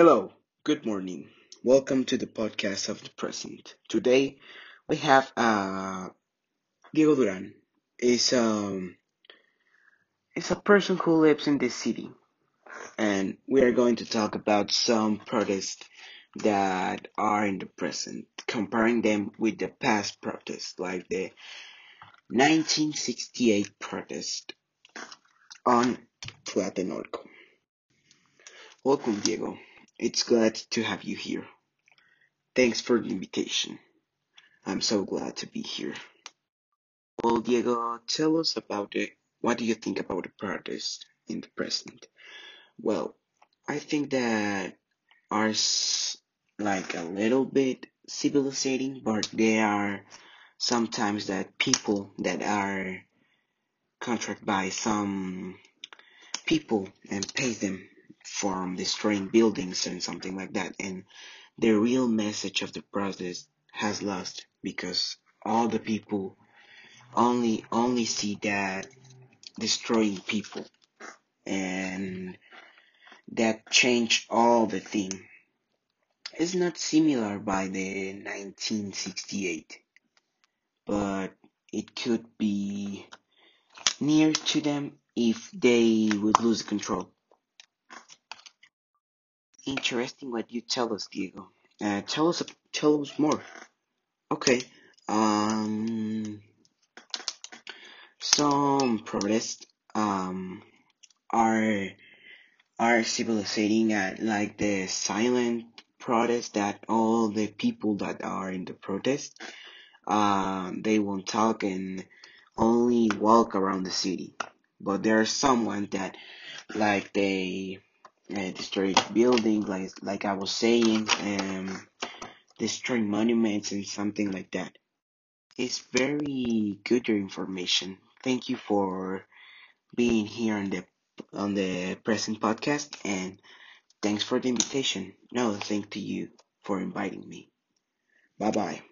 Hello, good morning. Welcome to the podcast of the present. Today we have uh, Diego Duran. Is um is a person who lives in this city, and we are going to talk about some protests that are in the present, comparing them with the past protests, like the 1968 protest on Tlatelolco. Welcome, Diego. It's glad to have you here. Thanks for the invitation. I'm so glad to be here. Well, Diego, tell us about it. What do you think about the protest in the present? Well, I think that are like a little bit civilizing, but there are sometimes that people that are contracted by some people and pay them from destroying buildings and something like that. And the real message of the protest has lost because all the people only only see that destroying people and that changed all the thing. It's not similar by the 1968, but it could be near to them if they would lose control. Interesting what you tell us, Diego. Uh, tell us, tell us more. Okay. Um, some protests um are are civilizating at like the silent protest that all the people that are in the protest um they won't talk and only walk around the city but there are someone that like they uh, destroy buildings like like I was saying um destroy monuments and something like that it's very good your information thank you for being here on the on the present podcast and thanks for the invitation. No, thank to you for inviting me. Bye bye.